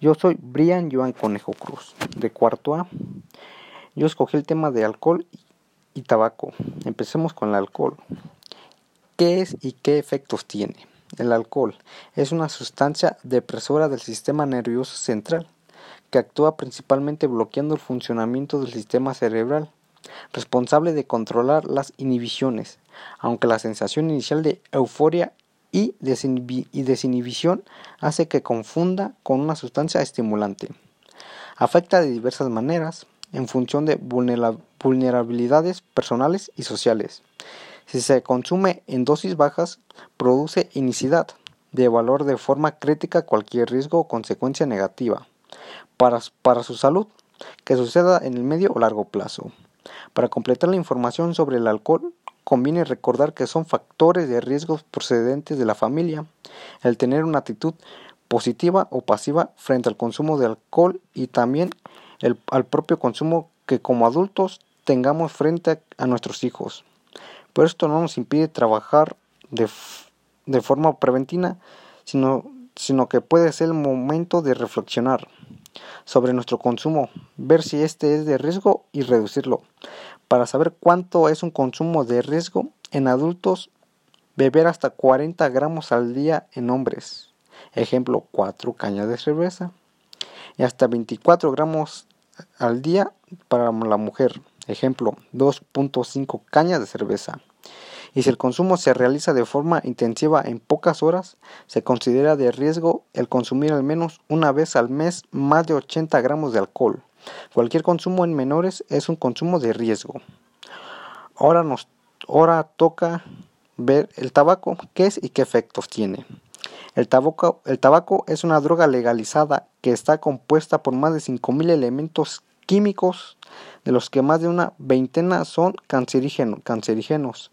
Yo soy Brian Joan Conejo Cruz, de cuarto A. Yo escogí el tema de alcohol y tabaco. Empecemos con el alcohol. ¿Qué es y qué efectos tiene? El alcohol es una sustancia depresora del sistema nervioso central que actúa principalmente bloqueando el funcionamiento del sistema cerebral, responsable de controlar las inhibiciones, aunque la sensación inicial de euforia y, desinhibición hace que confunda con una sustancia estimulante. Afecta de diversas maneras, en función de vulnerabilidades personales y sociales. Si se consume en dosis bajas, produce inicidad, de valor de forma crítica cualquier riesgo o consecuencia negativa para, su salud que suceda en el medio o largo plazo. Para completar la información sobre el alcohol, conviene recordar que son factores de riesgo procedentes de la familia, el tener una actitud positiva o pasiva frente al consumo de alcohol y también el, al propio consumo que como adultos tengamos frente a, nuestros hijos. Pero esto no nos impide trabajar de, de forma preventiva, sino, sino que puede ser el momento de reflexionar sobre nuestro consumo, ver si este es de riesgo y reducirlo. Para saber cuánto es un consumo de riesgo en adultos, beber hasta 40 gramos al día en hombres. Ejemplo, 4 cañas de cerveza. Y hasta 24 gramos al día para la mujer. Ejemplo, 2.5 cañas de cerveza. Y si el consumo se realiza de forma intensiva en pocas horas, se considera de riesgo el consumir al menos una vez al mes más de 80 gramos de alcohol. Cualquier consumo en menores es un consumo de riesgo. Ahora nos ahora toca ver el tabaco, qué es y qué efectos tiene. El tabaco, el tabaco es una droga legalizada que está compuesta por más de 5.000 elementos químicos, de los que más de una veintena son cancerígenos.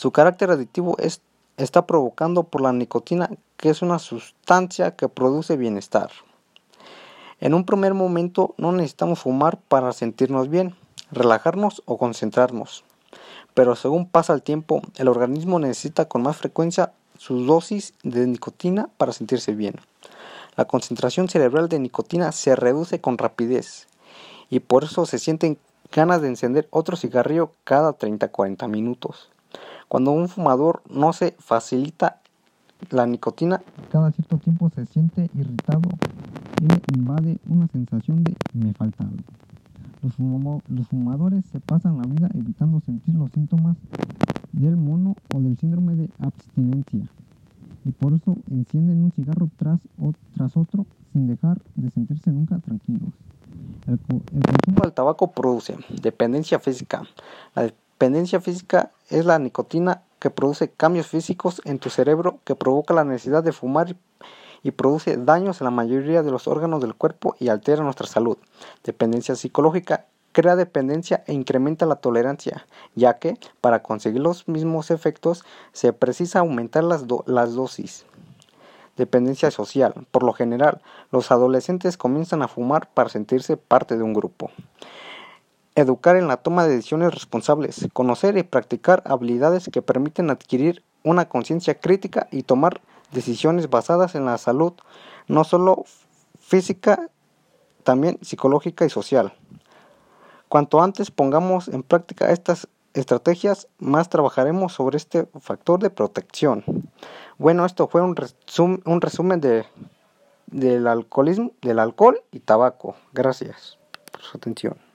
Su carácter aditivo es, está provocando por la nicotina, que es una sustancia que produce bienestar. En un primer momento no necesitamos fumar para sentirnos bien, relajarnos o concentrarnos. Pero según pasa el tiempo, el organismo necesita con más frecuencia su dosis de nicotina para sentirse bien. La concentración cerebral de nicotina se reduce con rapidez y por eso se sienten ganas de encender otro cigarrillo cada 30-40 minutos. Cuando un fumador no se facilita la nicotina, cada cierto tiempo se siente irritado le invade una sensación de me falta algo. Los, los, fumadores se pasan la vida evitando sentir los síntomas del mono o del síndrome de abstinencia y por eso encienden un cigarro tras, o, tras otro sin dejar de sentirse nunca tranquilos. El, el consumo del tabaco produce dependencia física. La dependencia física es la nicotina que produce cambios físicos en tu cerebro que provoca la necesidad de fumar y produce daños en la mayoría de los órganos del cuerpo y altera nuestra salud. Dependencia psicológica crea dependencia e incrementa la tolerancia, ya que para conseguir los mismos efectos se precisa aumentar las, las dosis. Dependencia social. Por lo general, los adolescentes comienzan a fumar para sentirse parte de un grupo. Educar en la toma de decisiones responsables. Conocer y practicar habilidades que permiten adquirir una conciencia crítica y tomar decisiones basadas en la salud, no solo física, también psicológica y social. Cuanto antes pongamos en práctica estas estrategias, más trabajaremos sobre este factor de protección. Bueno, esto fue un, un resumen de, del alcoholismo, del alcohol y tabaco. Gracias por su atención.